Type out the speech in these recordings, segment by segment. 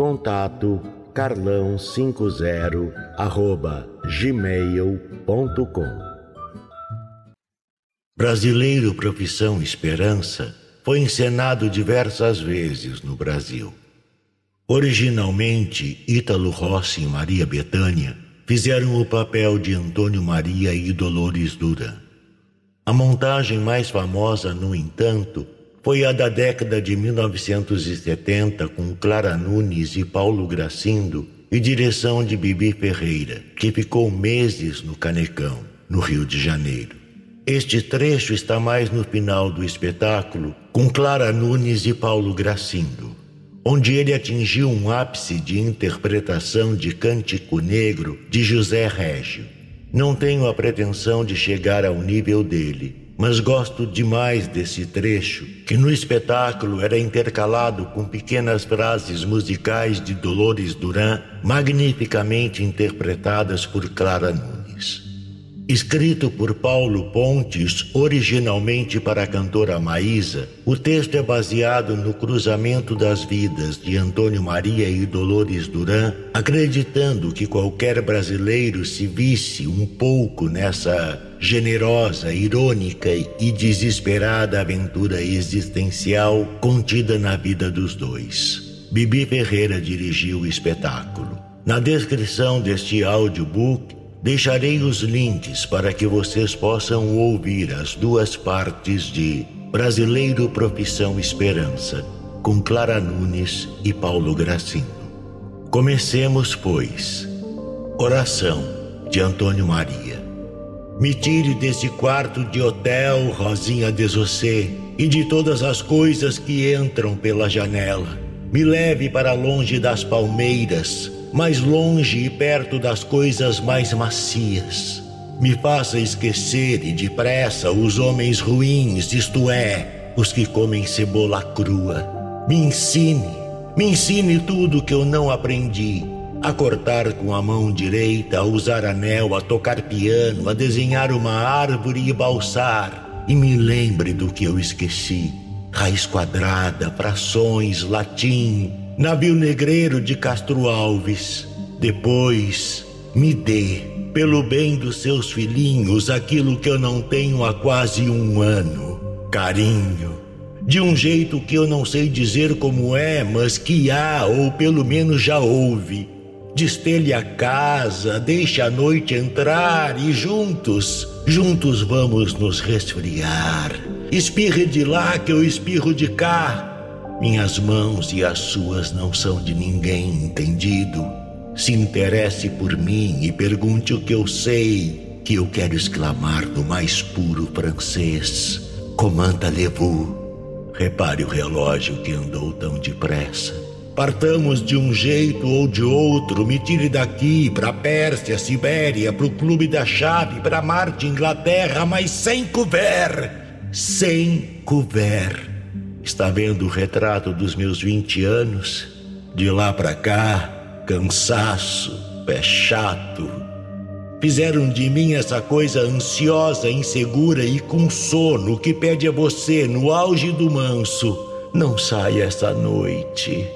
Contato carlão50 arroba gmail.com Brasileiro Profissão Esperança foi encenado diversas vezes no Brasil. Originalmente, Ítalo Rossi e Maria Bethânia fizeram o papel de Antônio Maria e Dolores Duran. A montagem mais famosa, no entanto, foi a da década de 1970 com Clara Nunes e Paulo Gracindo e direção de Bibi Ferreira, que ficou meses no Canecão, no Rio de Janeiro. Este trecho está mais no final do espetáculo, com Clara Nunes e Paulo Gracindo, onde ele atingiu um ápice de interpretação de Cântico Negro de José Régio. Não tenho a pretensão de chegar ao nível dele, mas gosto demais desse trecho, que no espetáculo era intercalado com pequenas frases musicais de Dolores Duran, magnificamente interpretadas por Clara Nunes. Escrito por Paulo Pontes, originalmente para a cantora Maísa, o texto é baseado no cruzamento das vidas de Antônio Maria e Dolores Duran, acreditando que qualquer brasileiro se visse um pouco nessa generosa, irônica e desesperada aventura existencial contida na vida dos dois. Bibi Ferreira dirigiu o espetáculo. Na descrição deste audiobook, deixarei os links para que vocês possam ouvir as duas partes de Brasileiro Profissão Esperança, com Clara Nunes e Paulo Gracindo. Comecemos, pois. Oração de Antônio Maria. Me tire desse quarto de hotel, Rosinha Desossê, e de todas as coisas que entram pela janela. Me leve para longe das palmeiras, mais longe e perto das coisas mais macias. Me faça esquecer e depressa os homens ruins, isto é, os que comem cebola crua. Me ensine, me ensine tudo que eu não aprendi a cortar com a mão direita, a usar anel, a tocar piano, a desenhar uma árvore e balsar. E me lembre do que eu esqueci: raiz quadrada, frações, latim, navio negreiro de Castro Alves. Depois, me dê, pelo bem dos seus filhinhos, aquilo que eu não tenho há quase um ano: carinho. De um jeito que eu não sei dizer como é, mas que há, ou pelo menos já houve Destelhe a casa, deixe a noite entrar e juntos, juntos vamos nos resfriar. Espirre de lá que eu espirro de cá. Minhas mãos e as suas não são de ninguém entendido. Se interesse por mim e pergunte o que eu sei, que eu quero exclamar no mais puro francês. Comanda Levu. Repare o relógio que andou tão depressa. Partamos de um jeito ou de outro, me tire daqui, para Pérsia, Sibéria, para o Clube da Chave, para Marte, Inglaterra, mas sem couvert. Sem couvert. Está vendo o retrato dos meus 20 anos? De lá para cá, cansaço, pé chato. Fizeram de mim essa coisa ansiosa, insegura e com sono que pede a você, no auge do manso, não saia essa noite.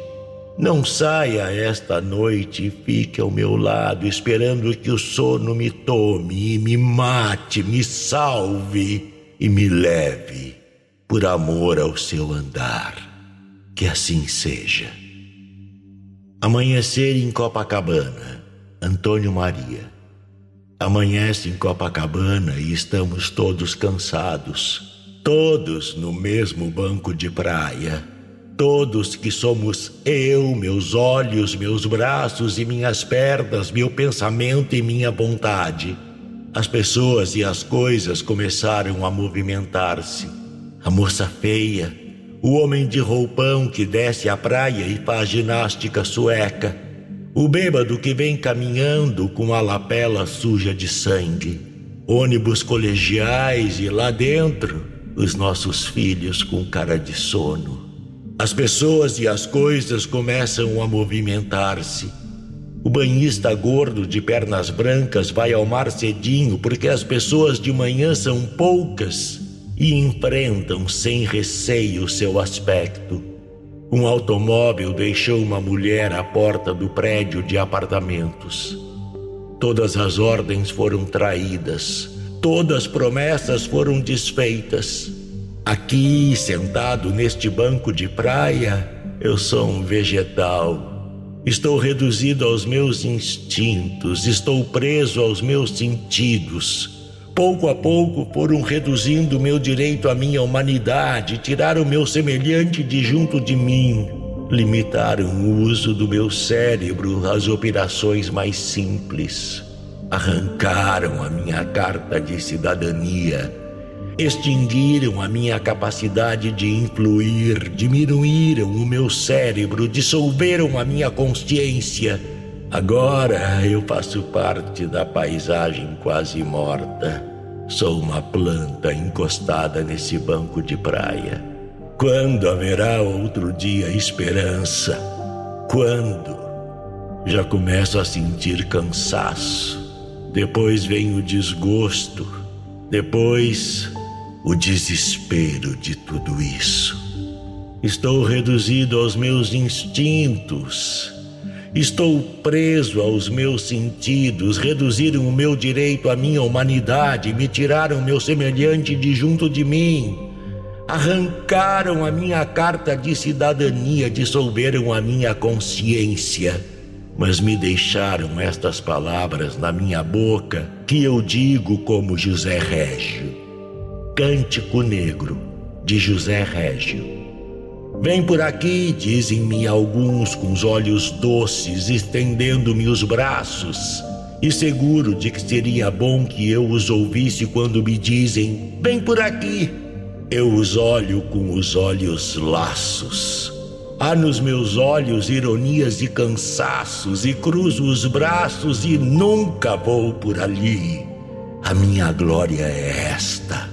Não saia esta noite e fique ao meu lado, esperando que o sono me tome e me mate, me salve e me leve, por amor ao seu andar. Que assim seja. Amanhecer em Copacabana, Antônio Maria. Amanhece em Copacabana e estamos todos cansados, todos no mesmo banco de praia. Todos que somos eu, meus olhos, meus braços e minhas pernas, meu pensamento e minha vontade. As pessoas e as coisas começaram a movimentar-se. A moça feia, o homem de roupão que desce à praia e faz ginástica sueca, o bêbado que vem caminhando com a lapela suja de sangue, ônibus colegiais e lá dentro os nossos filhos com cara de sono. As pessoas e as coisas começam a movimentar-se. O banhista gordo de pernas brancas vai ao mar cedinho porque as pessoas de manhã são poucas e enfrentam sem receio seu aspecto. Um automóvel deixou uma mulher à porta do prédio de apartamentos. Todas as ordens foram traídas, todas as promessas foram desfeitas. Aqui, sentado neste banco de praia, eu sou um vegetal. Estou reduzido aos meus instintos, estou preso aos meus sentidos. Pouco a pouco foram reduzindo meu direito à minha humanidade, tiraram meu semelhante de junto de mim, limitaram o uso do meu cérebro às operações mais simples, arrancaram a minha carta de cidadania extinguiram a minha capacidade de influir, diminuíram o meu cérebro, dissolveram a minha consciência. Agora eu faço parte da paisagem quase morta. Sou uma planta encostada nesse banco de praia. Quando haverá outro dia esperança? Quando? Já começo a sentir cansaço. Depois vem o desgosto. Depois o desespero de tudo isso. Estou reduzido aos meus instintos. Estou preso aos meus sentidos, reduziram o meu direito à minha humanidade, me tiraram meu semelhante de junto de mim, arrancaram a minha carta de cidadania, dissolveram a minha consciência, mas me deixaram estas palavras na minha boca que eu digo como José Régio. Cântico Negro, de José Régio. Vem por aqui, dizem-me alguns com os olhos doces, estendendo-me os braços, e seguro de que seria bom que eu os ouvisse quando me dizem: Vem por aqui. Eu os olho com os olhos laços. Há nos meus olhos ironias e cansaços, e cruzo os braços e nunca vou por ali. A minha glória é esta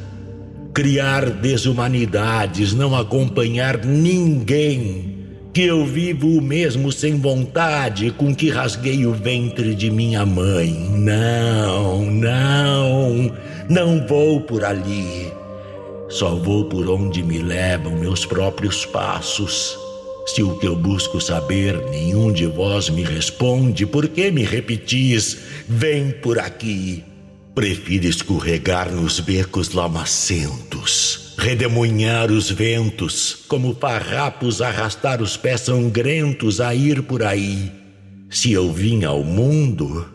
criar desumanidades, não acompanhar ninguém, que eu vivo o mesmo sem vontade com que rasguei o ventre de minha mãe. Não, não, não vou por ali. Só vou por onde me levam meus próprios passos. Se o que eu busco saber nenhum de vós me responde, por que me repetis? Vem por aqui. Prefiro escorregar nos becos lamacentos, redemoinhar os ventos, como farrapos arrastar os pés sangrentos a ir por aí. Se eu vim ao mundo,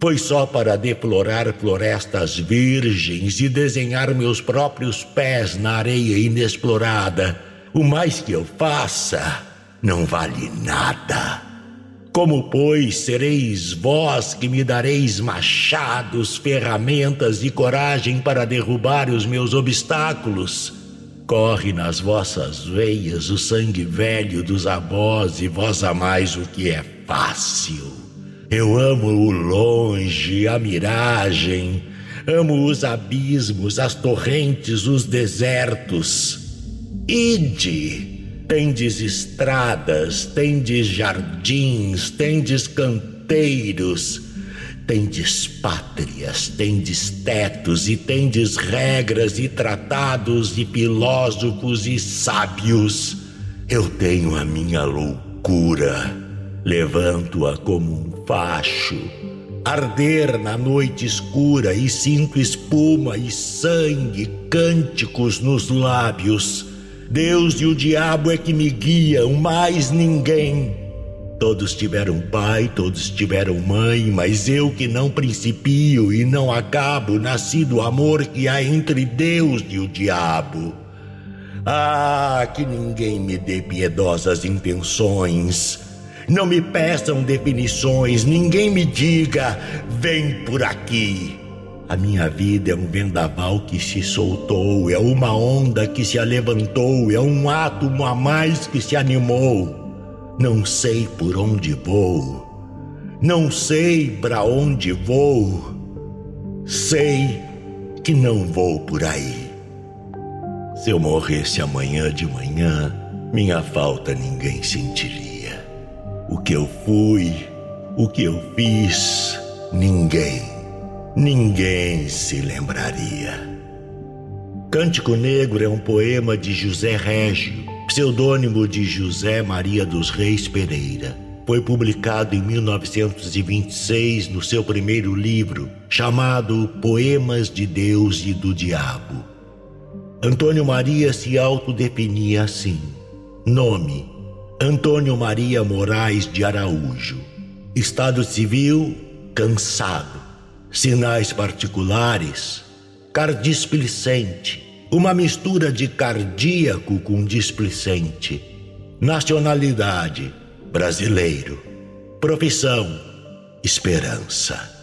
foi só para deplorar florestas virgens e desenhar meus próprios pés na areia inexplorada. O mais que eu faça não vale nada. Como, pois, sereis vós que me dareis machados, ferramentas e coragem para derrubar os meus obstáculos? Corre nas vossas veias o sangue velho dos avós e vós amais o que é fácil. Eu amo o longe, a miragem, amo os abismos, as torrentes, os desertos. Ide! Tendes estradas, tendes jardins, tendes canteiros, tendes pátrias, tendes tetos e tendes regras e tratados e filósofos e sábios. Eu tenho a minha loucura, levanto-a como um facho, arder na noite escura e sinto espuma e sangue, cânticos nos lábios Deus e o diabo é que me guiam, mais ninguém. Todos tiveram pai, todos tiveram mãe, mas eu que não principio e não acabo, nasci do amor que há entre Deus e o diabo. Ah, que ninguém me dê piedosas intenções. Não me peçam definições, ninguém me diga, vem por aqui. A minha vida é um vendaval que se soltou, é uma onda que se levantou, é um átomo a mais que se animou. Não sei por onde vou, não sei para onde vou, sei que não vou por aí. Se eu morresse amanhã de manhã, minha falta ninguém sentiria. O que eu fui, o que eu fiz, ninguém, ninguém se lembraria. Cântico Negro é um poema de José Régio pseudônimo de José Maria dos Reis Pereira. Foi publicado em 1926 no seu primeiro livro, chamado Poemas de Deus e do Diabo. Antônio Maria se autodefinia assim: Nome: Antônio Maria Moraes de Araújo. Estado civil: cansado. Sinais particulares: cardisplicente uma mistura de cardíaco com displicente. Nacionalidade: brasileiro. Profissão: esperança.